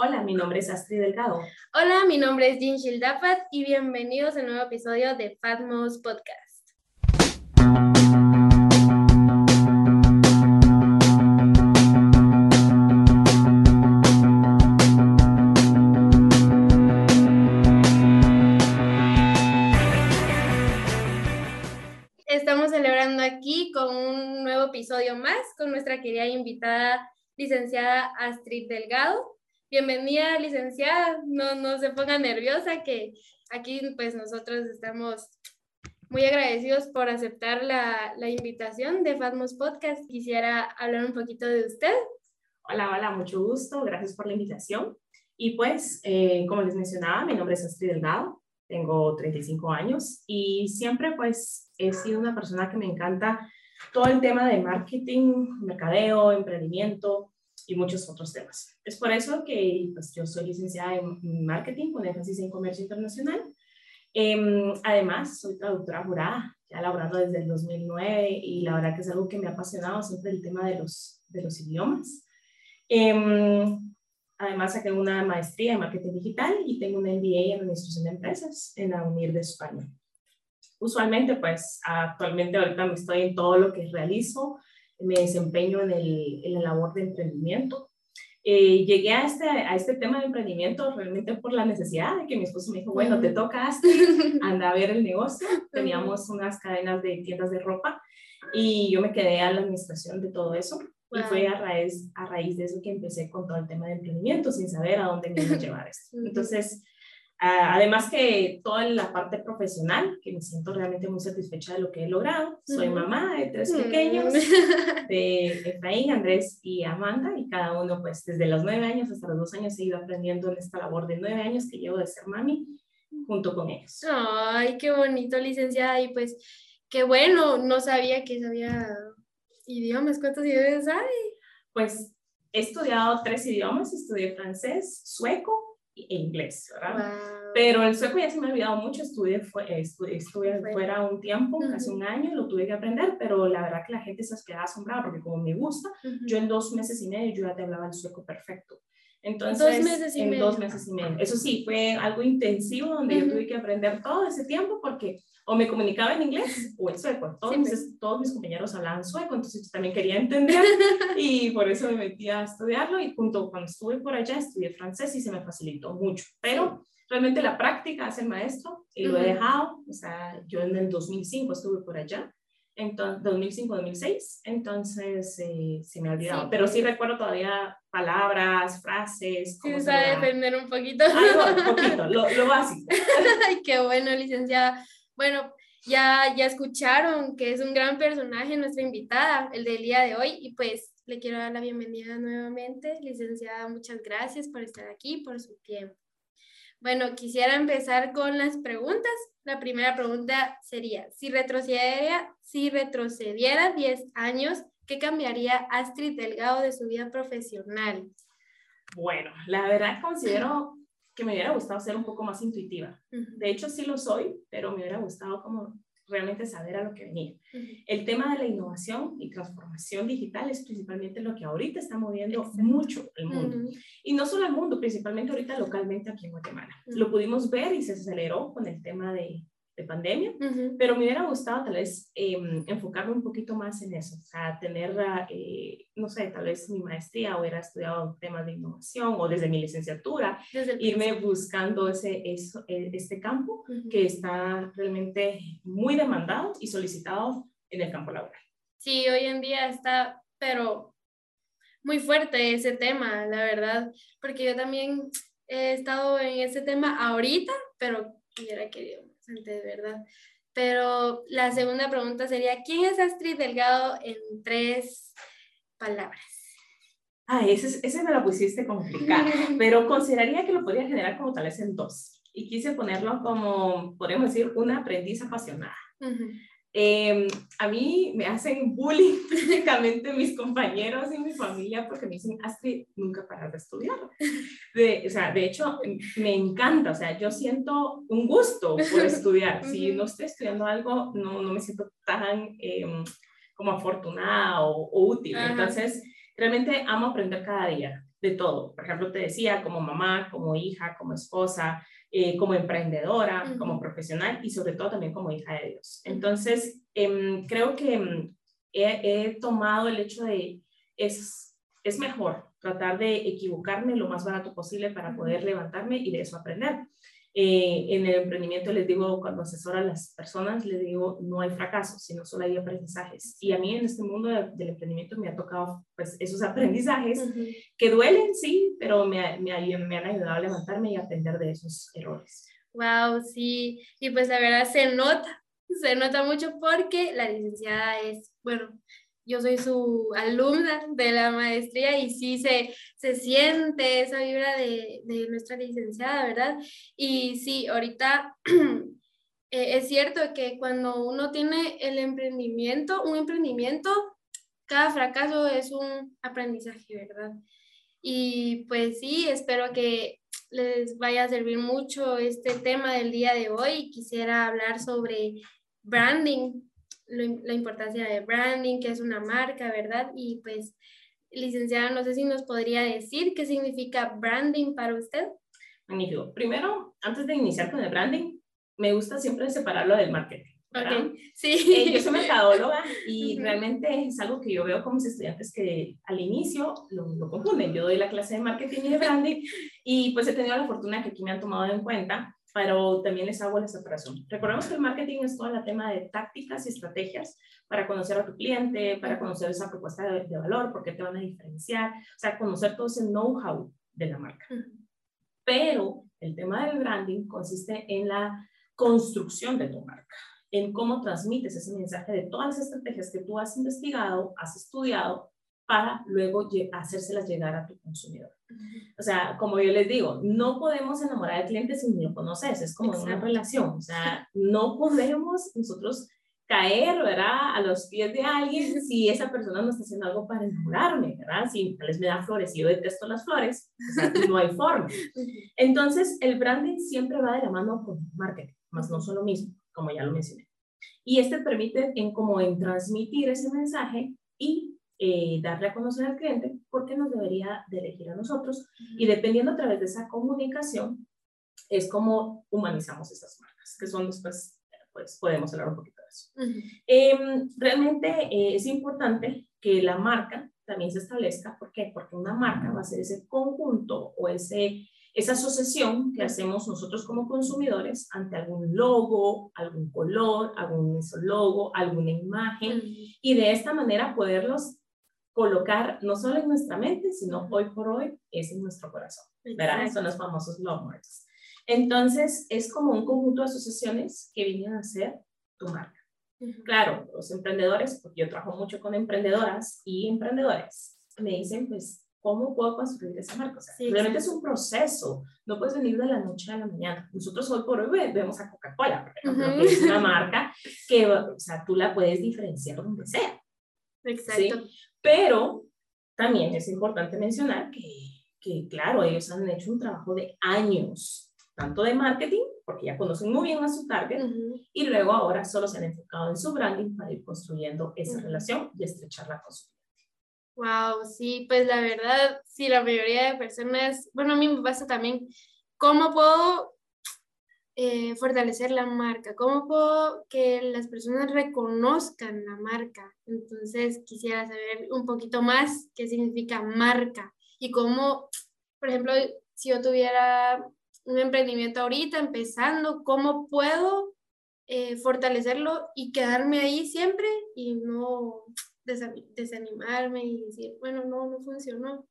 Hola, mi nombre es Astrid Delgado. Hola, mi nombre es Jean Shildafat y bienvenidos a un nuevo episodio de Fatmos Podcast. Estamos celebrando aquí con un nuevo episodio más con nuestra querida invitada, licenciada Astrid Delgado. Bienvenida, licenciada. No, no se ponga nerviosa, que aquí pues nosotros estamos muy agradecidos por aceptar la, la invitación de Fatmos Podcast. Quisiera hablar un poquito de usted. Hola, hola, mucho gusto. Gracias por la invitación. Y pues, eh, como les mencionaba, mi nombre es Astrid Delgado. Tengo 35 años y siempre pues he sido una persona que me encanta todo el tema de marketing, mercadeo, emprendimiento y muchos otros temas. Es por eso que pues, yo soy licenciada en marketing con énfasis en comercio internacional. Eh, además, soy traductora jurada, ya laborando desde el 2009 y la verdad que es algo que me ha apasionado siempre el tema de los, de los idiomas. Eh, además, saqué una maestría en marketing digital y tengo una MBA en administración de empresas en la UNIR de España. Usualmente, pues actualmente ahorita me estoy en todo lo que realizo, me desempeño en, el, en la labor de emprendimiento. Eh, llegué a este, a este tema de emprendimiento realmente por la necesidad de que mi esposo me dijo, bueno, te tocas, anda a ver el negocio. Teníamos unas cadenas de tiendas de ropa y yo me quedé a la administración de todo eso. Y fue a raíz, a raíz de eso que empecé con todo el tema de emprendimiento, sin saber a dónde me iba a llevar esto. Entonces, además que toda la parte profesional, que me siento realmente muy satisfecha de lo que he logrado. Soy mamá de tres pequeños, de Efraín, Andrés y Amanda, y cada uno pues desde los nueve años hasta los dos años he ido aprendiendo en esta labor de nueve años que llevo de ser mami junto con ellos. Ay, qué bonito, licenciada, y pues qué bueno, no sabía que sabía idiomas, ¿cuántos idiomas sabe? Pues he estudiado tres idiomas, estudié francés, sueco e inglés, ¿verdad? Pero el sueco ya se me ha olvidado mucho, estudié, fue, estudié, estuve fuera un tiempo, casi un año, lo tuve que aprender, pero la verdad que la gente se quedaba asombrada porque como me gusta, yo en dos meses y medio yo ya te hablaba el sueco perfecto. Entonces, dos meses y en medio. dos meses y medio. Eso sí, fue algo intensivo donde yo tuve que aprender todo ese tiempo porque o me comunicaba en inglés o en sueco. Todos, mis, todos mis compañeros hablaban sueco, entonces yo también quería entender y por eso me metí a estudiarlo y junto cuando estuve por allá estudié francés y se me facilitó mucho. Pero realmente la práctica hace el maestro y lo he dejado. O sea, yo en el 2005 estuve por allá. Entonces, 2005-2006, entonces eh, se me ha olvidado, Sí. pero sí recuerdo todavía palabras, frases, Sí, sabe defender un poquito. Algo, un poquito, lo, lo básico. Ay, qué bueno, licenciada. Bueno, ya, ya escucharon que es un gran personaje nuestra invitada, el del día de hoy, y pues le quiero dar la bienvenida nuevamente. Licenciada, muchas gracias por estar aquí, por su tiempo. Bueno, quisiera empezar con las preguntas. La primera pregunta sería, si retrocediera, si retrocediera 10 años, ¿qué cambiaría Astrid Delgado de su vida profesional? Bueno, la verdad considero que me hubiera gustado ser un poco más intuitiva. De hecho, sí lo soy, pero me hubiera gustado como realmente saber a lo que venía. El tema de la innovación y transformación digital es principalmente lo que ahorita está moviendo Exacto. mucho el mundo. Y no solo el mundo, principalmente ahorita localmente aquí en Guatemala. Lo pudimos ver y se aceleró con el tema de, de pandemia, ujú. pero me hubiera gustado tal vez eh, enfocarme un poquito más en eso, o sea, tener, eh, no sé, tal vez mi maestría hubiera estudiado temas de innovación o desde mi licenciatura, Desde irme buscando ese, eso, eh, este campo Ujú. que está realmente muy demandado y solicitado en el campo laboral. Sí, hoy en día está, pero muy fuerte ese tema, la verdad, porque yo también he estado en ese tema ahorita, pero hubiera querido más antes, ¿verdad? Pero la segunda pregunta sería, ¿quién es Astrid Delgado en tres palabras? Ah, ese, ese me lo pusiste complicado, pero consideraría que lo podría generar como tal vez en dos. Y quise ponerlo como, podemos decir, una aprendiz apasionada. Ujú. Eh, a mí me hacen bullying prácticamente mis compañeros y mi familia porque me dicen, Astrid, nunca paras de estudiar. De, o sea, de hecho, me encanta, o sea, yo siento un gusto por estudiar. Si no estoy estudiando algo, no, no me siento tan eh, como afortunada o, o útil. Ajá. Entonces, realmente amo aprender cada día. de todo. Por ejemplo, te decía, como mamá, como hija, como esposa, eh, como emprendedora, como profesional y sobre todo también como hija de Dios. Entonces, em, creo que em, he, he, tomado el hecho de es, es mejor tratar de equivocarme lo más barato posible para poder levantarme y de eso aprender. Eh, en el emprendimiento les digo, cuando asesoro a las personas, les digo, no hay fracaso, sino solo hay aprendizajes. Y a mí en este mundo del emprendimiento me ha tocado pues esos aprendizajes que duelen, sí, pero me, me, me, han ayudado a levantarme y aprender de esos errores. Wow, sí, y pues la verdad se nota, se nota mucho porque la licenciada es, bueno, yo soy su alumna de la maestría y sí se, se siente esa vibra de, de nuestra licenciada, ¿verdad? Y sí, ahorita eh, es cierto que cuando uno tiene el emprendimiento, un emprendimiento, cada fracaso es un aprendizaje, ¿verdad? Y pues sí, espero que les vaya a servir mucho este tema del día de hoy. Quisiera hablar sobre branding, la importancia de branding, que es una marca, ¿verdad? Y pues, licenciada, no sé si nos podría decir qué significa branding para usted. Magnífico. Primero, antes de iniciar con el branding, me gusta siempre separarlo del marketing. Okay. Sí. Eh, yo soy mercadóloga y realmente es algo que yo veo con mis estudiantes que al inicio lo, lo, confunden. Yo doy la clase de marketing y de branding y pues he tenido la fortuna que aquí me han tomado en cuenta pero también les hago la separación. Recordemos que el marketing es todo el tema de tácticas y estrategias para conocer a tu cliente, para conocer esa propuesta de, valor, por qué te van a diferenciar, o sea, conocer todo ese know-how de la marca. Pero el tema del branding consiste en la construcción de tu marca, en cómo transmites ese mensaje de todas las estrategias que tú has investigado, has estudiado, para luego hacérselas llegar a tu consumidor. O sea, como yo les digo, no podemos enamorar al cliente si no lo conoces, es como una relación, o sea, no podemos nosotros caer, ¿verdad? A los pies de alguien si esa persona no está haciendo algo para enamorarme, ¿verdad? Si tal vez me da flores y yo detesto las flores, o sea, no hay forma. Entonces, el branding siempre va de la mano con el marketing, más no son lo mismo, como ya lo mencioné. Y este permite en como en transmitir ese mensaje y eh, darle a conocer al cliente porque nos debería de elegir a nosotros. Y dependiendo a través de esa comunicación es como humanizamos esas marcas, que son después, pues podemos hablar un poquito de eso. Em, realmente eh, es importante que la marca también se establezca, ¿por qué? Porque una marca va a ser ese conjunto o ese, esa asociación que hacemos nosotros como consumidores ante algún logo, algún color, algún logo, alguna imagen, y de esta manera poderlos colocar no solo en nuestra mente, sino hoy por hoy es en nuestro corazón, ¿verdad? Son los famosos love marks. Entonces, es como un conjunto de asociaciones que vienen a ser tu marca. Claro, los emprendedores, porque yo trabajo mucho con emprendedoras y emprendedores, me dicen, pues, ¿cómo puedo construir esa marca? O sea, realmente es un proceso, no puedes venir de la noche a la mañana. Nosotros hoy por hoy vemos a Coca-Cola, por ejemplo, que es una marca que, o sea, tú la puedes diferenciar donde sea. Exacto. Pero también es importante mencionar que, que, claro, ellos han hecho un trabajo de años, tanto de marketing, porque ya conocen muy bien a su target, y luego ahora solo se han enfocado en su branding para ir construyendo esa relación y estrecharla con su. Wow, sí, pues la verdad, sí, la mayoría de personas, bueno, a mí me pasa también, ¿cómo puedo eh, fortalecer la marca? ¿Cómo puedo que las personas reconozcan la marca? Entonces, quisiera saber un poquito más qué significa marca y cómo, por ejemplo, si yo tuviera un emprendimiento ahorita empezando, ¿cómo puedo eh, fortalecerlo y quedarme ahí siempre y no desanimarme y decir, bueno, no, no funcionó?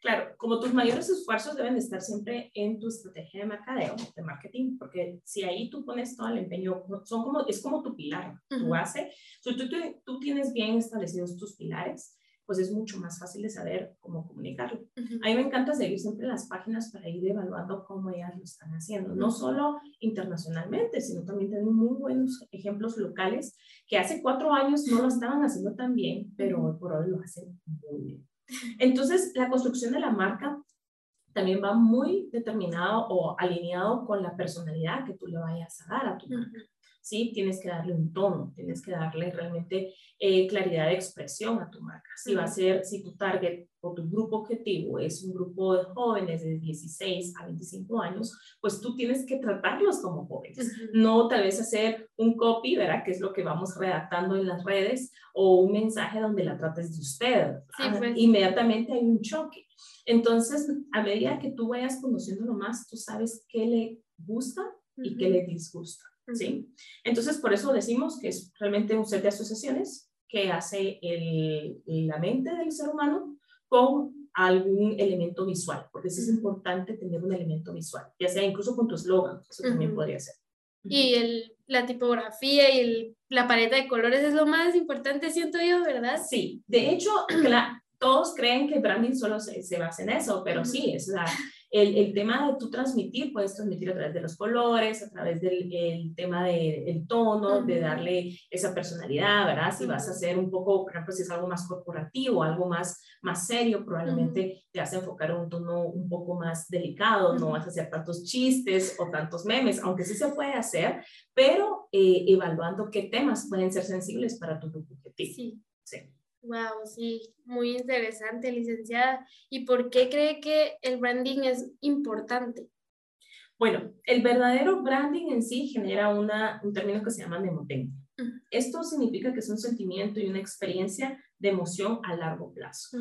Claro, como tus mayores esfuerzos deben de estar siempre en tu estrategia de mercadeo, de marketing, porque si ahí tú pones todo el empeño, son como, es como tu pilar, tu base. Si tú, tú, tienes bien establecidos tus pilares, pues es mucho más fácil de saber cómo comunicarlo. A mí me encanta seguir siempre las páginas para ir evaluando cómo ellas lo están haciendo, no solo internacionalmente, sino también tengo muy buenos ejemplos locales que hace cuatro años no lo estaban haciendo tan bien, pero hoy por hoy lo hacen muy bien. Entonces, la construcción de la marca también va muy determinado o alineado con la personalidad que tú le vayas a dar a tu marca. ¿Sí? Tienes que darle un tono, tienes que darle realmente eh, claridad de expresión a tu marca. Si va a ser, si tu target o tu grupo objetivo es un grupo de jóvenes de 16 a 25 años, pues tú tienes que tratarlos como jóvenes. No tal vez hacer un copy, ¿verdad? Que es lo que vamos redactando en las redes, o un mensaje donde la trates de usted. Ah, pues. Inmediatamente hay un choque. Entonces, a medida que tú vayas conociéndolo más, tú sabes qué le gusta y qué le disgusta. ¿Sí? Entonces, por eso decimos que es realmente un set de asociaciones que hace el, la mente del ser humano con algún elemento visual, porque es importante tener un elemento visual, ya sea incluso con tu eslogan, eso también podría ser. Y el, la tipografía y el, la paleta de colores es lo más importante, siento yo, ¿verdad? Sí, de hecho, todos creen que branding solo se, se basa en eso, pero sí, es la, el, el, tema de tú transmitir, puedes transmitir a través de los colores, a través del el tema del tono, de darle esa personalidad, ¿verdad? Si vas a hacer un poco, por ejemplo, si es algo más corporativo, algo más, más serio, probablemente te vas a enfocar en un tono un poco más delicado, no vas a hacer tantos chistes o tantos memes, aunque sí se puede hacer, pero eh, evaluando qué temas pueden ser sensibles para tu grupo objetivo. Sí. sí. Wow, sí, muy interesante, licenciada. ¿Y por qué cree que el branding es importante? Bueno, el verdadero branding en sí genera una, un término que se llama mnemotecnia. Esto significa que es un sentimiento y una experiencia de emoción a largo plazo.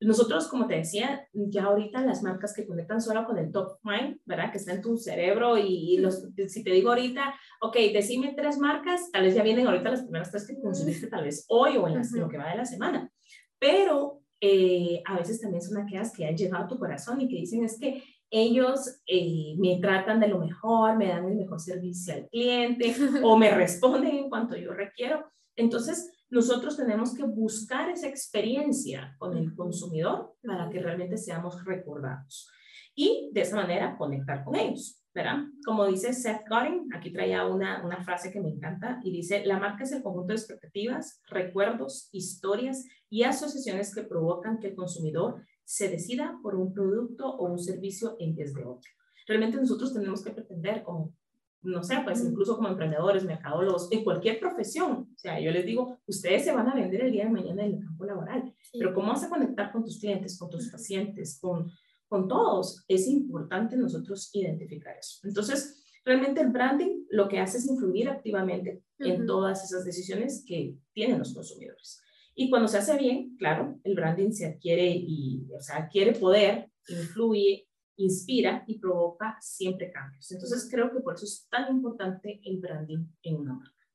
Nosotros, como te decía, ya ahorita las marcas que conectan solo con el top mind, ¿verdad? Que está en tu cerebro y, los, si te digo ahorita, ok, decime tres marcas, tal vez ya vienen ahorita las primeras tres que consumiste tal vez hoy o en, lo que va de la semana. Pero eh, a veces también son aquellas que han llegado a tu corazón y que dicen es que ellos eh, me tratan de lo mejor, me dan el mejor servicio al cliente o me responden en cuanto yo requiero. Entonces, nosotros tenemos que buscar esa experiencia con el consumidor para que realmente seamos recordados y de esa manera conectar con ellos, ¿verdad? Como dice Seth Godin, aquí traía una, una frase que me encanta y dice, la marca es el conjunto de expectativas, recuerdos, historias y asociaciones que provocan que el consumidor se decida por un producto o un servicio en vez de otro. Realmente nosotros tenemos que pretender como no sé, pues incluso como emprendedores, mercadólogos, en cualquier profesión. O sea, yo les digo, ustedes se van a vender el día de mañana en el campo laboral, pero ¿cómo vas a conectar con tus clientes, con tus pacientes, con, con todos? Es importante nosotros identificar eso. Entonces, realmente el branding lo que hace es influir activamente en todas esas decisiones que tienen los consumidores. Y cuando se hace bien, claro, el branding se adquiere y, o sea, adquiere poder, influye inspira y provoca siempre cambios. Entonces creo que por eso es tan importante el branding en una marca.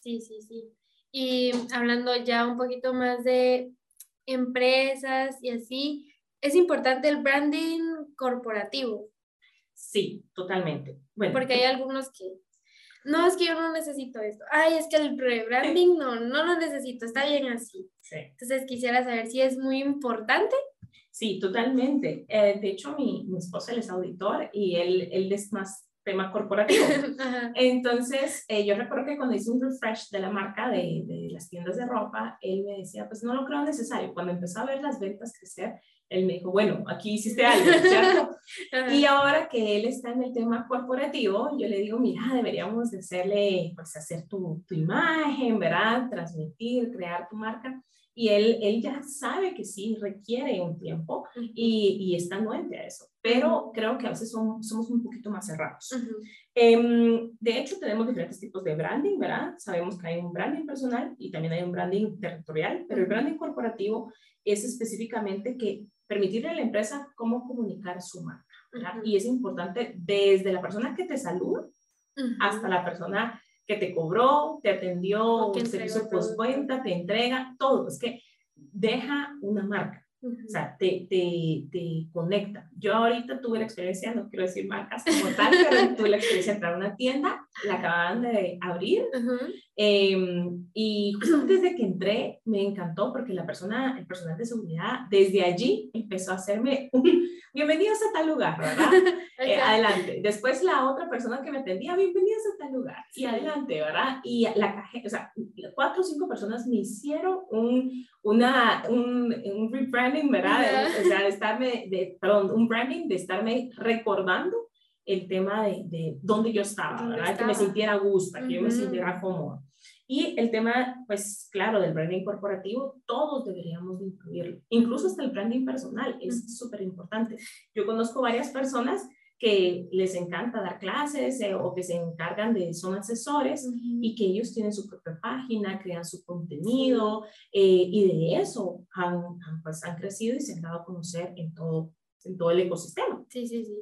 Sí, sí, sí. Y hablando ya un poquito más de empresas y así, es importante el branding corporativo. Sí, totalmente. Bueno, porque hay algunos que, no, es que yo no necesito esto. Ay, es que el rebranding no, no lo necesito, está bien así. Sí. Entonces quisiera saber si es muy importante Sí, totalmente. Eh, de hecho, mi, mi esposo él es auditor y él, él es más tema corporativo. Entonces, eh, yo recuerdo que cuando hice un refresh de la marca de, de, las tiendas de ropa, él me decía, pues no lo creo necesario. Cuando empezó a ver las ventas crecer, él me dijo, bueno, aquí hiciste algo, ¿cierto? y ahora que él está en el tema corporativo, yo le digo, mira, deberíamos de hacerle, pues hacer tu, tu imagen, ¿verdad? Transmitir, crear tu marca y él, él ya sabe que sí requiere un tiempo y, y está anuente a eso, pero creo que a veces somos un poquito más cerrados. Em, de hecho, tenemos diferentes tipos de branding, ¿verdad? Sabemos que hay un branding personal y también hay un branding territorial, pero el branding corporativo es específicamente que permitirle a la empresa cómo comunicar su marca. ¿verdad? Y es importante desde la persona que te saluda hasta la persona que te cobró, te atendió, servicio postventa, te entrega, todo. Es que deja una marca. O sea, te, te, te, conecta. Yo ahorita tuve la experiencia, no quiero decir marcas como tal, pero tuve la experiencia de entrar a una tienda, la acababan de abrir, em, y justo desde que entré me encantó porque la persona, el personal de seguridad, desde allí empezó a hacerme un, bienvenidos a tal lugar, ¿verdad? Eh, adelante. Después la otra persona que me atendía, bienvenidos a tal lugar. Y adelante, ¿verdad? Y la caja, o sea, cuatro o cinco personas me hicieron un, una, un, un rebranding, ¿verdad? O sea, de estarme, de, perdón, un branding de estarme recordando el tema de, de dónde yo estaba, ¿verdad? Que me sintiera a gusto, que yo me sintiera cómoda. Y el tema, pues claro, del branding corporativo, todos deberíamos incluirlo, incluso hasta el branding personal, es súper importante. Yo conozco varias personas que les encanta dar clases eh, o que se encargan de, son asesores y que ellos tienen su propia página, crean su contenido eh, y de eso han, pues, han crecido y se han dado a conocer en todo, en todo el ecosistema. Sí, sí, sí.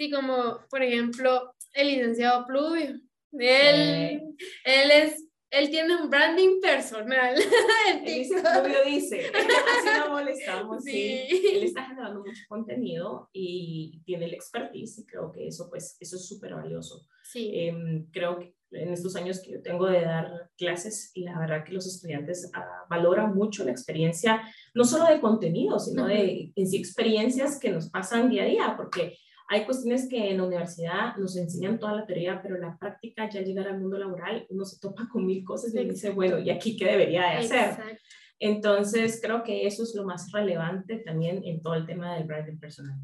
Sí, como por ejemplo el licenciado Pluvio él, él es él tiene un branding personal. Dice, Pluvio dice, así no molestamos, sí. Él está generando mucho contenido y tiene el expertise y creo que eso, pues, eso es súper valioso. Sí. Em, creo que en estos años que yo tengo de dar clases, la verdad que los estudiantes ah, valoran mucho la experiencia, no solo de contenido, sino de en sí experiencias que nos pasan día a día, porque hay cuestiones que en la universidad nos enseñan toda la teoría, pero la práctica, ya llegar al mundo laboral, uno se topa con mil cosas y dice, bueno, ¿y aquí qué debería de hacer? Entonces, creo que eso es lo más relevante también en todo el tema del branding personal.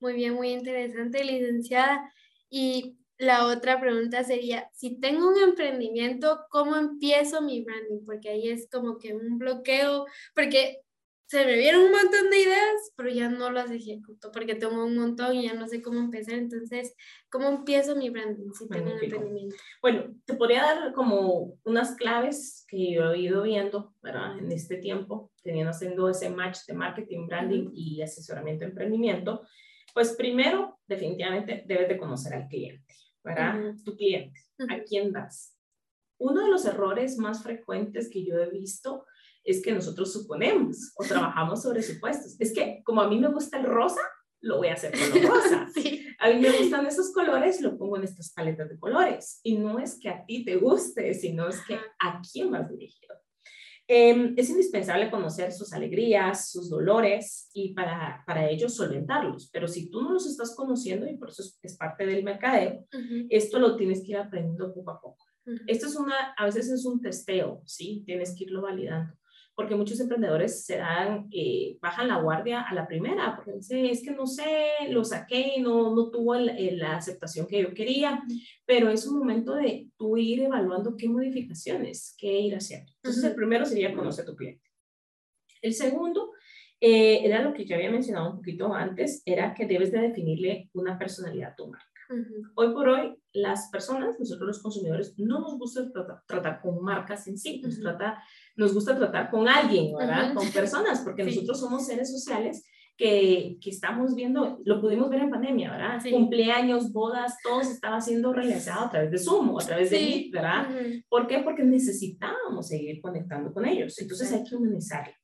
Muy bien, muy interesante, licenciada. Y la otra pregunta sería, si tengo un emprendimiento, ¿cómo empiezo mi branding? Porque ahí es como que un bloqueo, porque se me vieron un montón de ideas, pero ya no las ejecuto porque tengo un montón y ya no sé cómo empezar. Entonces, ¿cómo empiezo mi branding si tengo un emprendimiento? Bueno, te podría dar como unas claves que yo he ido viendo ¿verdad? en este tiempo, teniendo haciendo ese match de marketing, branding y asesoramiento de emprendimiento. Pues primero, definitivamente debes de conocer al cliente, ¿verdad? Tu cliente, ¿a quién das? Uno de los errores más frecuentes que yo he visto es que nosotros suponemos o trabajamos sobre supuestos. Es que como a mí me gusta el rosa, lo voy a hacer con lo rosa. A mí me gustan esos colores, lo pongo en estas paletas de colores. Y no es que a ti te guste, sino es que a quién vas dirigido. Eh, es indispensable conocer sus alegrías, sus dolores y para, para ellos solventarlos. Pero si tú no los estás conociendo, y por eso es, parte del mercadeo, esto lo tienes que ir aprendiendo poco a poco. Esto es una, a veces es un testeo, ¿sí? Tienes que irlo validando porque muchos emprendedores se dan, eh, bajan la guardia a la primera, porque dicen, es que no sé, lo saqué y no, no tuvo la aceptación que yo quería, pero es un momento de tú ir evaluando qué modificaciones, qué ir haciendo. Entonces, el primero sería conocer a tu cliente. El segundo eh, era lo que ya había mencionado un poquito antes, era que debes de definirle una personalidad a tu marca. Hoy por hoy, las personas, nosotros los consumidores, no nos gusta tratar, con marcas en sí, nos, trata, nos gusta tratar con alguien, ¿verdad? Con personas, porque nosotros somos seres sociales que, que, estamos viendo, lo pudimos ver en pandemia, ¿verdad? Cumpleaños, bodas, todo se estaba siendo realizado a través de Zoom o a través de Meet, ¿verdad? ¿Por qué? Porque necesitábamos seguir conectando con ellos. Entonces hay que humanizarlo.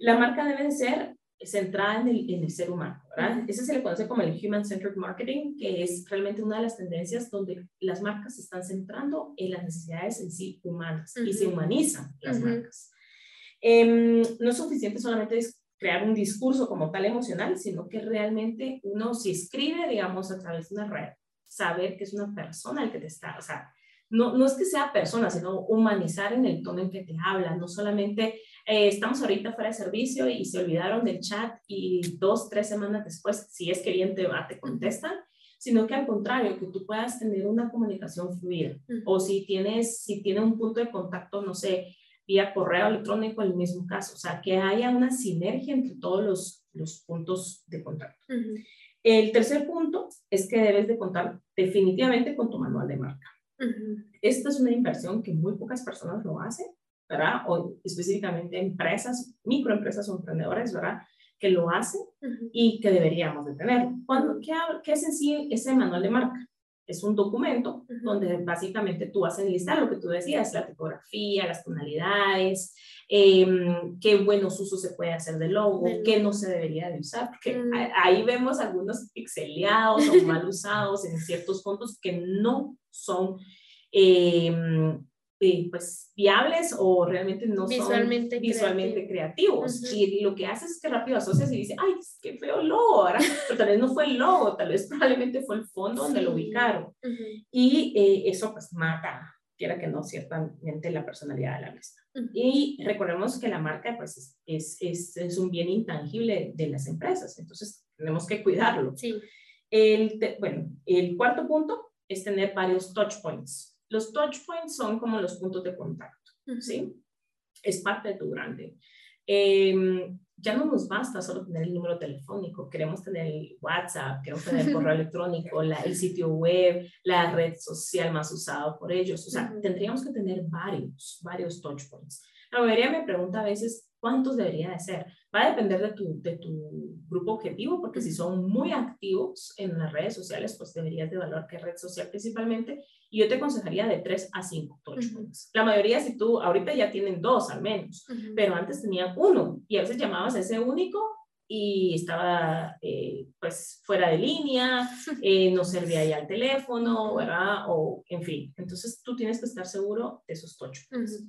La marca debe ser centrada en el, en el, ser humano, ¿verdad? Ese se le conoce como el Human-Centered Marketing, que es realmente una de las tendencias donde las marcas se están centrando en las necesidades en sí humanas y se humanizan las marcas. Em, no es suficiente solamente crear un discurso como tal emocional, sino que realmente uno si escribe, digamos, a través de una red, saber que es una persona el que te está, o sea, no, no es que sea persona, sino humanizar en el tono en que te habla, no solamente eh, estamos ahorita fuera de servicio y se olvidaron del chat y dos, tres semanas después, si es que bien te va, te contestan, sino que al contrario, que tú puedas tener una comunicación fluida. O si tienes, si tiene un punto de contacto, no sé, vía correo electrónico, el mismo caso. O sea, que haya una sinergia entre todos los, los puntos de contacto. El tercer punto es que debes de contar definitivamente con tu manual de marca. Esta es una inversión que muy pocas personas lo hacen ¿verdad? O específicamente empresas, microempresas o emprendedores, ¿verdad? Que lo hacen y que deberíamos de tener. Cuando, ¿qué, ¿Qué es en sí ese manual de marca? Es un documento donde básicamente tú vas a enlistar lo que tú decías, la tipografía, las tonalidades, em, qué buenos usos se puede hacer del logo, qué no se debería de usar, porque mm. ahí vemos algunos pixeleados o mal usados en ciertos puntos que no son eh, eh, pues viables o realmente no visualmente son visualmente creativos. Y lo que hace es que rápido asocias y dice, ay, qué feo logo, ¿verdad? pero tal vez no fue el logo, tal vez probablemente fue el fondo donde lo ubicaron. Y eh, eso pues mata, quiera que no, ciertamente la personalidad de la misma. Y recordemos que la marca pues es, es, es, un bien intangible de las empresas, entonces tenemos que cuidarlo. Sí. El, bueno, el cuarto punto es tener varios touch points. Los touch points son como los puntos de contacto, ¿sí? Es parte de tu grande. Em, ya no nos basta solo tener el número telefónico, queremos tener el WhatsApp, queremos tener el correo electrónico, la, el sitio web, la red social más usada por ellos. O sea, tendríamos que tener varios, varios touch points. La mayoría me pregunta a veces cuántos debería de ser. Va a depender de tu, de tu grupo objetivo, porque si son muy activos en las redes sociales, pues deberías de evaluar qué red social principalmente. Y yo te aconsejaría de 3 a 5 touch points. La mayoría, si tú, ahorita ya tienen dos al menos, pero antes tenían uno y a veces llamabas a ese único y estaba eh, pues fuera de línea, eh, no servía ya el teléfono, ¿verdad? O en fin, entonces tú tienes que estar seguro de esos touch points.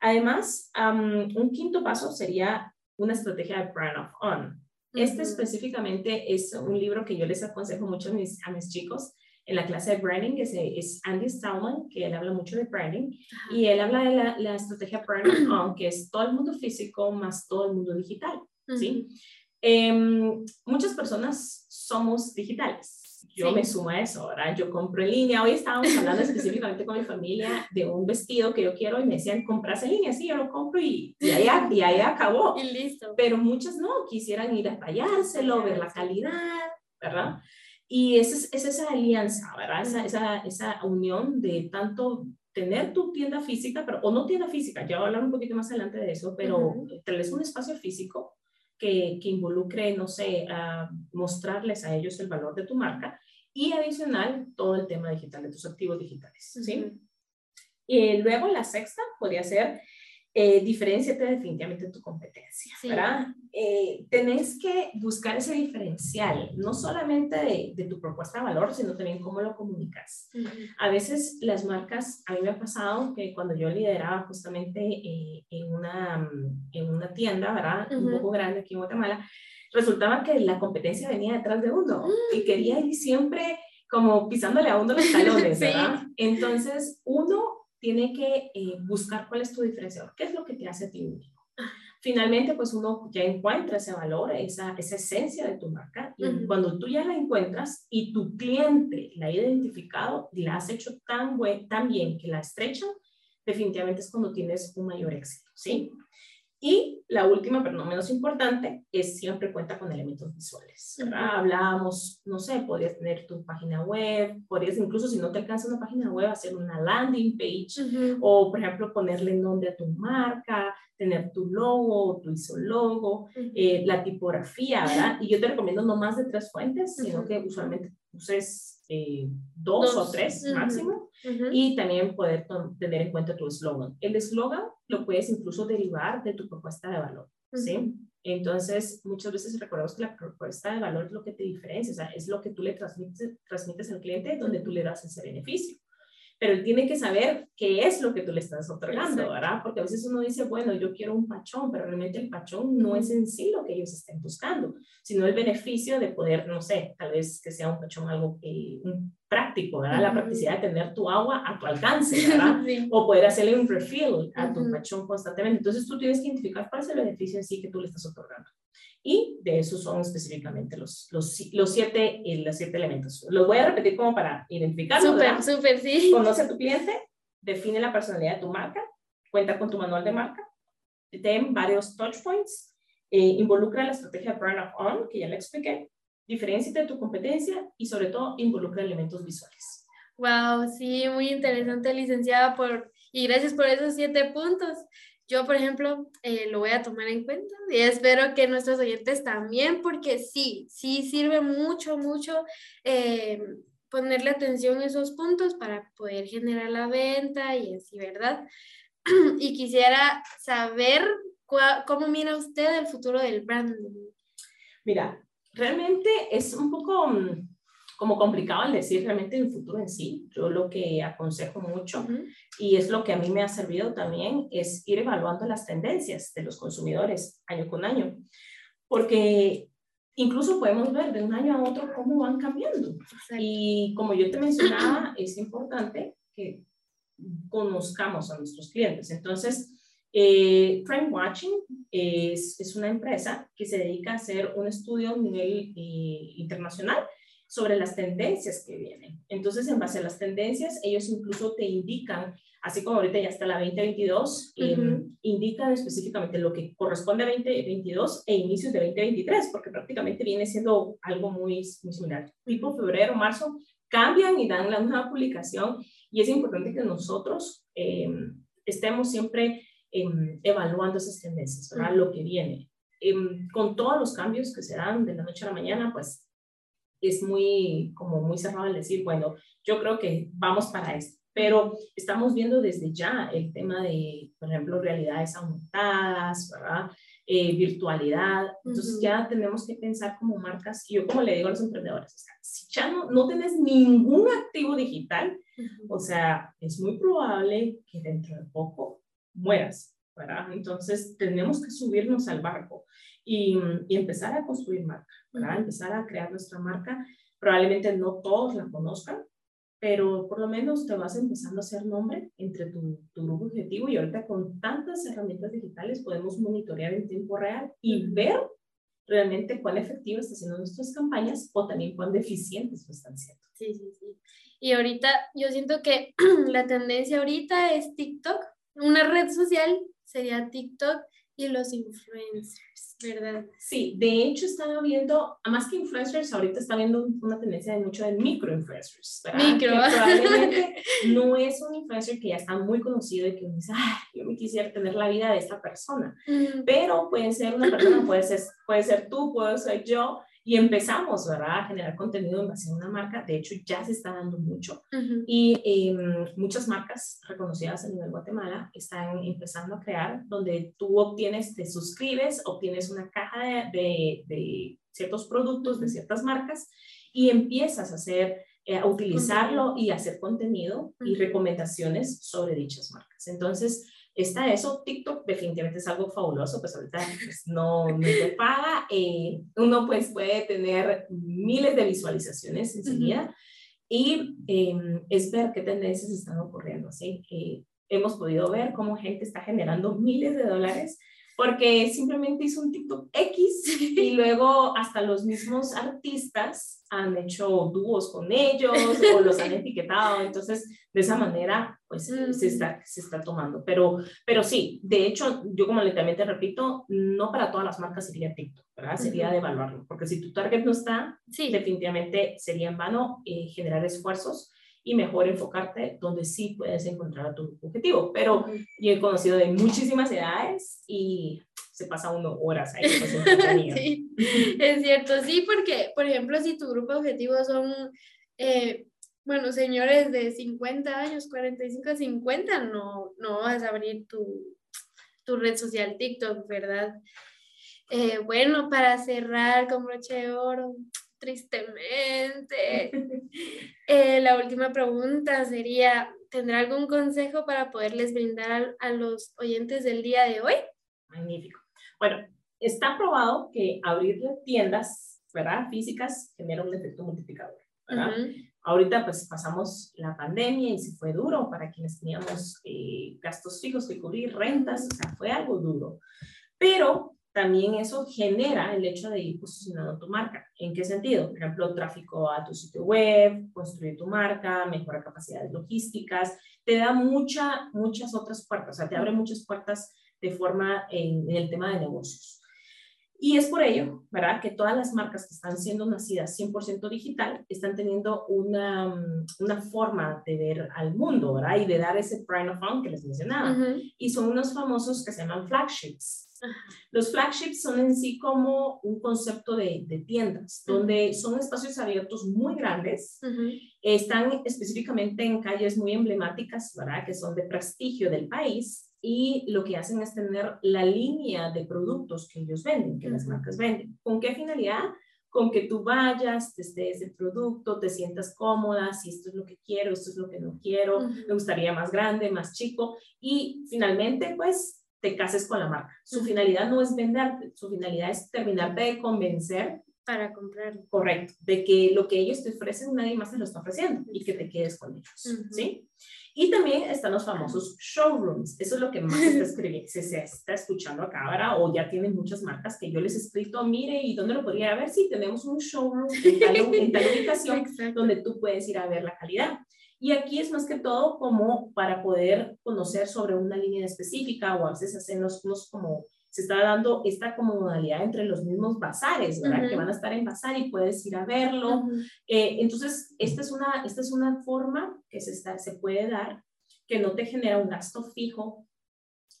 Además, un quinto paso sería una estrategia de brand of on. Este específicamente es un libro que yo les aconsejo mucho a mis, a mis chicos en la clase de branding, que es, Andy Stallman, que él habla mucho de branding, y él habla de la, la estrategia brand of on, que es todo el mundo físico más todo el mundo digital, ¿sí? Em, muchas personas somos digitales, yo me sumo a eso, ¿verdad? Yo compro en línea. Hoy estábamos hablando específicamente con mi familia de un vestido que yo quiero y me decían, compras en línea. Sí, yo lo compro y, y, ahí, y ahí acabó. Y listo. Pero muchas no, quisieran ir a tallárselo, ver la calidad, ¿verdad? Y esa es, es esa alianza, ¿verdad? Esa, esa, esa unión de tanto tener tu tienda física, pero, o no tienda física, ya voy a hablar un poquito más adelante de eso, pero uh -huh. un espacio físico que, que, involucre, no sé, a mostrarles a ellos el valor de tu marca y adicional todo el tema digital de tus activos digitales, ¿sí? Y luego la sexta podría ser eh, diferenciate definitivamente de tu competencia, ¿verdad? Eh, tenés que buscar ese diferencial, no solamente de, de, tu propuesta de valor, sino también cómo lo comunicas. Uh -huh. A veces las marcas, a mí me ha pasado que cuando yo lideraba justamente eh, en, una, en una tienda, ¿verdad? Uh -huh. Un poco grande aquí en Guatemala, resultaba que la competencia venía detrás de uno uh y quería ir siempre como pisándole a uno los talones, ¿verdad? sí. Entonces, uno tiene que eh, buscar cuál es tu diferenciador, qué es lo que te hace a ti único. Finalmente, pues uno ya encuentra ese valor, esa, esa esencia de tu marca, y uh -huh. cuando tú ya la encuentras y tu cliente la ha identificado y la has hecho tan, buen, tan bien que la estrechan, definitivamente es cuando tienes un mayor éxito, ¿sí? Y la última, pero no menos importante, es siempre cuenta con elementos visuales. ¿verdad? Hablábamos, no sé, podrías tener tu página web, podrías incluso si no te alcanza una página web, hacer una landing page, uh -huh. o por ejemplo ponerle nombre a tu marca, tener tu logo, tu ISO logo, uh -huh. eh, la tipografía, ¿verdad? Y yo te recomiendo no más de tres fuentes, uh -huh. sino que usualmente uses eh, dos, dos, o tres máximo Uh -huh. y también poder tener en cuenta tu eslogan. El eslogan lo puedes incluso derivar de tu propuesta de valor, uh -huh. ¿sí? Entonces, muchas veces recordamos que la propuesta de valor es lo que te diferencia, o sea, es lo que tú le transmites, transmites al cliente donde tú le das ese beneficio pero él tiene que saber qué es lo que tú le estás otorgando, Exacto. ¿verdad? Porque a veces uno dice, bueno, yo quiero un pachón, pero realmente el pachón no es en sí lo que ellos estén buscando, sino el beneficio de poder, no sé, tal vez que sea un pachón algo que, un práctico, ¿verdad? La practicidad de tener tu agua a tu alcance, ¿verdad? sí. O poder hacerle un refill a tu uh -huh. pachón constantemente. Entonces tú tienes que identificar cuál es el beneficio en sí que tú le estás otorgando. Y de esos son específicamente los, los, los, siete, eh, los siete elementos. Los voy a repetir como para identificarlos. Súper, súper, sí. Conoce a tu cliente, define la personalidad de tu marca, cuenta con tu manual de marca, ten varios touch points, eh, involucra la estrategia Brand of On, que ya le expliqué, diferencia de tu competencia y sobre todo involucra elementos visuales. Wow, sí, muy interesante, licenciada, por, y gracias por esos siete puntos. Yo, por ejemplo, eh, lo voy a tomar en cuenta y espero que nuestros oyentes también, porque sí, sí sirve mucho, mucho eh, ponerle atención a esos puntos para poder generar la venta y así, ¿verdad? Y quisiera saber cómo mira usted el futuro del branding. Mira, realmente es un poco mm, como complicado el decir realmente el futuro en sí. Yo lo que aconsejo mucho, uh -huh. y es lo que a mí me ha servido también, es ir evaluando las tendencias de los consumidores año con año. Porque incluso podemos ver de un año a otro cómo van cambiando. Y como yo te mencionaba, es importante que conozcamos a nuestros clientes. Entonces, eh, Trend Watching es, es, una empresa que se dedica a hacer un estudio a nivel eh, internacional sobre las tendencias que vienen. Entonces, en base a las tendencias, ellos incluso te indican, así como ahorita ya está la 2022, eh, indican específicamente lo que corresponde a 2022 e inicios de 2023, porque prácticamente viene siendo algo muy, muy similar. Tipo febrero, marzo, cambian y dan la nueva publicación y es importante que nosotros eh, estemos siempre em, evaluando esas tendencias, ¿verdad? Lo que viene. Em, con todos los cambios que se dan de la noche a la mañana, pues es muy, como muy cerrado el decir, bueno, yo creo que vamos para esto. Pero estamos viendo desde ya el tema de, por ejemplo, realidades aumentadas, ¿verdad? Eh, virtualidad. Entonces ya tenemos que pensar como marcas, y yo como le digo a los emprendedores, si ya no, no tienes ningún activo digital, o sea, es muy probable que dentro de poco mueras, ¿verdad? Entonces tenemos que subirnos al barco y, y empezar a construir marca, ¿verdad? Empezar a crear nuestra marca. Probablemente no todos la conozcan, pero por lo menos te vas empezando a hacer nombre entre tu, tu, grupo objetivo y ahorita con tantas herramientas digitales podemos monitorear en tiempo real y ver realmente cuán efectivas están siendo nuestras campañas o también cuán deficientes lo están siendo. Sí, sí, sí. Y ahorita yo siento que la tendencia ahorita es TikTok. Una red social sería TikTok y los influencers, ¿verdad? Sí, de hecho estaba viendo, más que influencers, ahorita está viendo una tendencia de mucho de microinfluencers, ¿verdad? Micro. probablemente no es un influencer que ya está muy conocido y que uno dice, ay, yo me quisiera tener la vida de esta persona, pero puede ser una persona, puede ser, puede ser tú, puede ser yo, y empezamos, ¿verdad?, a generar contenido en base a una marca. De hecho, ya se está dando mucho. Y em, muchas marcas reconocidas a nivel Guatemala están empezando a crear donde tú obtienes, te suscribes, obtienes una caja de, de, ciertos productos de ciertas marcas y empiezas a hacer, eh, a utilizarlo y hacer contenido y recomendaciones sobre dichas marcas. Entonces, está eso. TikTok definitivamente es algo fabuloso, pues ahorita pues, no, no te paga. Eh, uno pues puede tener miles de visualizaciones enseguida y em, es ver qué tendencias están ocurriendo, ¿sí? Eh, hemos podido ver cómo gente está generando miles de dólares porque simplemente hizo un TikTok X y luego hasta los mismos artistas han hecho dúos con ellos o los han etiquetado. Entonces, de esa manera, pues se, está, se está tomando. Pero, pero sí, de hecho, yo como también te repito, no para todas las marcas sería TikTok, ¿verdad? Sería de evaluarlo, porque si tu target no está, sí. definitivamente sería en vano eh, generar esfuerzos y mejor enfocarte donde sí puedes encontrar a tu objetivo. Pero yo he conocido de muchísimas edades y se pasa uno horas ahí. sí, es cierto, sí, porque, por ejemplo, si tu grupo objetivo son, eh, bueno, señores de 50 años, 45 a 50, no, no vas a abrir tu, tu red social TikTok, ¿verdad? Eh, bueno, para cerrar con broche de oro, tristemente. Eh, la última pregunta sería, ¿tendrá algún consejo para poderles brindar a, los oyentes del día de hoy? Magnífico. Bueno, está probado que abrir tiendas, ¿verdad? Físicas genera un efecto multiplicador, ¿verdad? Ahorita pues pasamos la pandemia y se fue duro para quienes teníamos eh, gastos fijos que cubrir, rentas, o sea, fue algo duro. Pero también eso genera el hecho de ir posicionando tu marca. ¿En qué sentido? Por ejemplo, tráfico a tu sitio web, construir tu marca, mejora capacidades logísticas, te da mucha, muchas otras puertas, o sea, te abre muchas puertas de forma en, el tema de negocios. Y es por ello, ¿verdad? Que todas las marcas que están siendo nacidas 100% digital están teniendo una, una, forma de ver al mundo, ¿verdad? Y de dar ese prime of fun que les mencionaba. Y son unos famosos que se llaman flagships. Los flagships son en sí como un concepto de, de tiendas, donde son espacios abiertos muy grandes, están específicamente en calles muy emblemáticas, ¿verdad? Que son de prestigio del país y lo que hacen es tener la línea de productos que ellos venden, que las marcas venden. ¿Con qué finalidad? Con que tú vayas, testes el producto, te sientas cómoda, si esto es lo que quiero, esto es lo que no quiero, me gustaría más grande, más chico y finalmente pues te cases con la marca. Su finalidad no es venderte, su finalidad es terminarte de convencer para comprarlo. Correcto, de que lo que ellos te ofrecen nadie más te lo está ofreciendo y que te quedes con ellos, ¿sí? Y también están los famosos showrooms. Eso es lo que más se está, se, se está escuchando acá ahora o ya tienen muchas marcas que yo les he escrito, mire, ¿y dónde lo podría ver? Sí, tenemos un showroom en tal, en tal ubicación donde tú puedes ir a ver la calidad. Y aquí es más que todo como para poder conocer sobre una línea específica o a veces hacen unos como se está dando esta como modalidad entre los mismos bazares, ¿verdad? Que van a estar en bazar y puedes ir a verlo. Eh, entonces, esta es, una, esta es una forma que se, está, se puede dar que no te genera un gasto fijo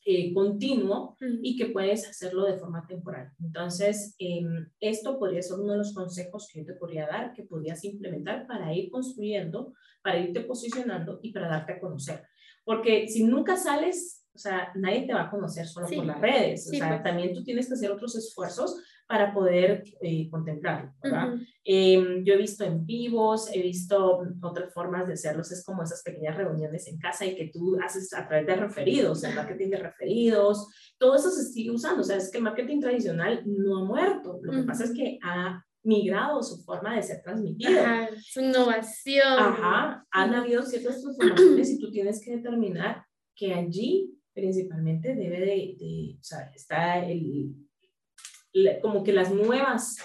eh, continuo y que puedes hacerlo de forma temporal. Entonces, em, esto podría ser uno de los consejos que yo te podría dar, que podrías implementar para ir construyendo, para irte posicionando y para darte a conocer. Porque si nunca sales o sea, nadie te va a conocer solo por las redes, o sea, pues. también tú tienes que hacer otros esfuerzos para poder eh, contemplarlo, ¿verdad? Em, yo he visto en vivos, he visto otras formas de hacerlos, es como esas pequeñas reuniones en casa y que tú haces a través de referidos, el marketing de referidos, todo eso se sigue usando, o sea, es que el marketing tradicional no ha muerto, lo que pasa es que ha migrado su forma de ser transmitido. su innovación. Ajá, han habido ciertas transformaciones y tú tienes que determinar que allí principalmente debe de, o sea, está el, como que las nuevas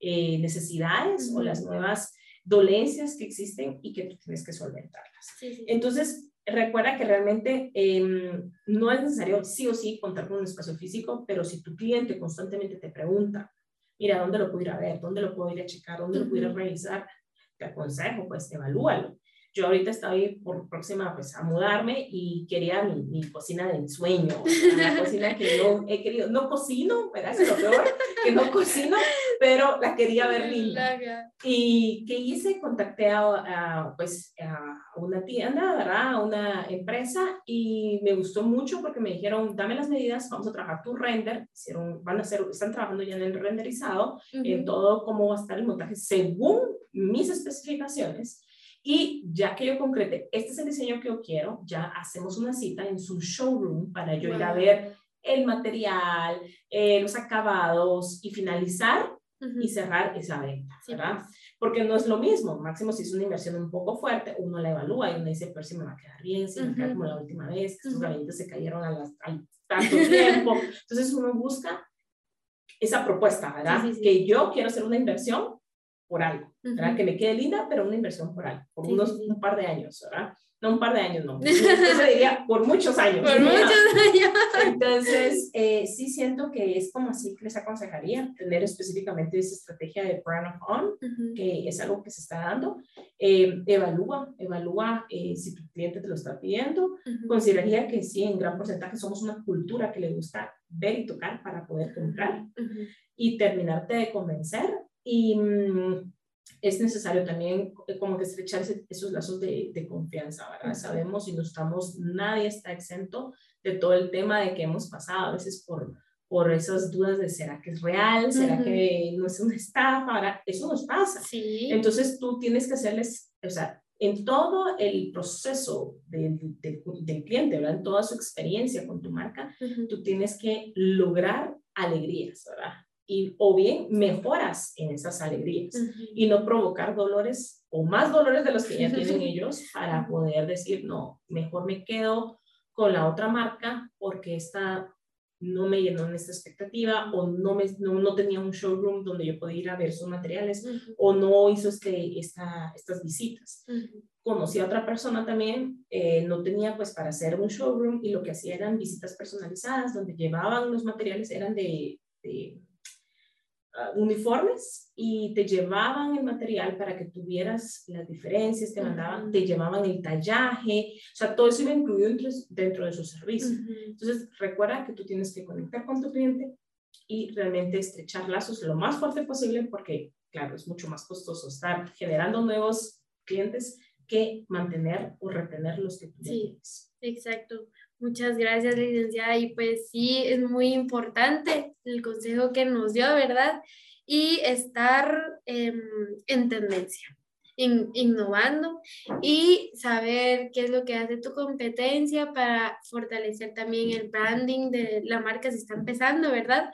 eh, necesidades o las nuevas dolencias que existen y que tú tienes que solventarlas. Entonces, recuerda que realmente em, no es necesario sí o sí contar con un espacio físico, pero si tu cliente constantemente te pregunta, mira, ¿dónde lo puedo ir a ver? ¿Dónde lo puedo ir a checar? ¿Dónde lo puedo ir a revisar? Te aconsejo, pues, evalúalo. Yo ahorita estoy por próxima pues, a mudarme y quería mi, mi cocina de ensueño, una cocina que no he querido, no cocino, ¿verdad? Es lo peor, que no cocino, pero la quería ver linda. Y que hice, contacté a, pues, a una tienda, ¿verdad? A una empresa y me gustó mucho porque me dijeron, dame las medidas, vamos a trabajar tu render, hicieron, van a hacer, están trabajando ya en el renderizado, en todo cómo va a estar el montaje según mis especificaciones y ya que yo concrete, este es el diseño que yo quiero, ya hacemos una cita en su showroom para yo ir a ver el material, eh, los acabados y finalizar y cerrar esa venta, ¿verdad? Porque no es lo mismo, máximo si es una inversión un poco fuerte, uno la evalúa y uno dice, pero si me va a quedar bien, si me va a quedar como la última vez, que estos gabinetes se cayeron a las, al tanto tiempo. Entonces uno busca esa propuesta, ¿verdad? que yo quiero hacer una inversión por algo, ¿verdad? Que me quede linda, pero una inversión por algo, por unos un par de años, ¿verdad? No un par de años, no. Yo diría por muchos años. Por muchos años. Entonces, eh, sí siento que es como así que les aconsejaría tener específicamente esa estrategia de brand of on, que es algo que se está dando. Eh, evalúa, evalúa eh, si tu cliente te lo está pidiendo. Consideraría que sí, en gran porcentaje somos una cultura que le gusta ver y tocar para poder comprar y terminarte de convencer y mm, es necesario también eh, como que estrechar esos lazos de, de, confianza, ¿verdad? Sabemos y no estamos, nadie está exento de todo el tema de que hemos pasado a veces por, por esas dudas de ¿será que es real? ¿Será que no es una estafa? ¿verdad? Eso nos pasa. Sí. Entonces tú tienes que hacerles, o sea, en todo el proceso del, del, cliente, ¿verdad? En toda su experiencia con tu marca, tú tienes que lograr alegrías, ¿verdad? Y, o bien mejoras en esas alegrías y no provocar dolores o más dolores de los que ya tienen ellos para poder decir, no, mejor me quedo con la otra marca porque esta no me llenó en esta expectativa o no, me, no, no, tenía un showroom donde yo podía ir a ver sus materiales o no hizo este, esta, estas visitas. Conocí a otra persona también, eh, no tenía pues para hacer un showroom y lo que hacía eran visitas personalizadas donde llevaban los materiales, eran de, de Ah, uniformes y te llevaban el material para que tuvieras las diferencias, te mandaban, te llevaban el tallaje, o sea, todo eso iba incluido dentro, dentro de su servicio. Entonces, recuerda que tú tienes que conectar con tu cliente y realmente estrechar lazos lo más fuerte posible porque, claro, es mucho más costoso estar generando nuevos clientes que mantener o retener los que tú sí, tienes. Exacto. Muchas gracias, licenciada. Y pues sí, es muy importante el consejo que nos dio, ¿verdad? Y estar em, en tendencia, innovando y saber qué es lo que hace tu competencia para fortalecer también el branding de la marca si está empezando, ¿verdad?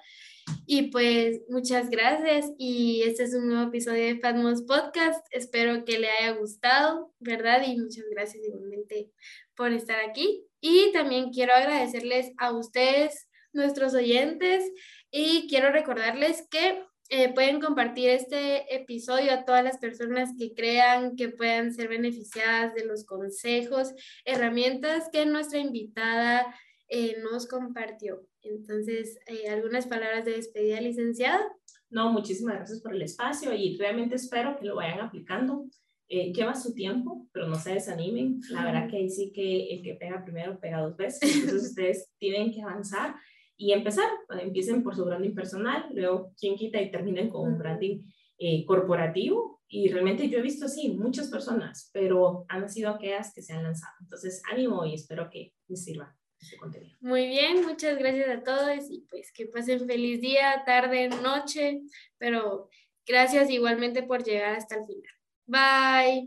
Y pues muchas gracias y este es un nuevo episodio de Fatmos Podcast. Espero que le haya gustado, ¿verdad? Y muchas gracias igualmente por estar aquí. Y también quiero agradecerles a ustedes, nuestros oyentes, y quiero recordarles que eh, pueden compartir este episodio a todas las personas que crean que puedan ser beneficiadas de los consejos, herramientas que nuestra invitada eh, nos compartió. Entonces, eh, algunas palabras de despedida, licenciada. No, muchísimas gracias por el espacio y realmente espero que lo vayan aplicando. Eh, lleva su tiempo, pero no se desanimen. La verdad que ahí sí que el que pega primero pega dos veces. Entonces ustedes tienen que avanzar y empezar. Empiecen por su branding personal, luego quien quita y terminen con un branding eh, corporativo. Y realmente yo he visto así muchas personas, pero han sido aquellas que se han lanzado. Entonces ánimo y espero que les sirva. Este contenido. Muy bien, muchas gracias a todos y pues que pasen feliz día, tarde, noche, pero gracias igualmente por llegar hasta el final. Bye.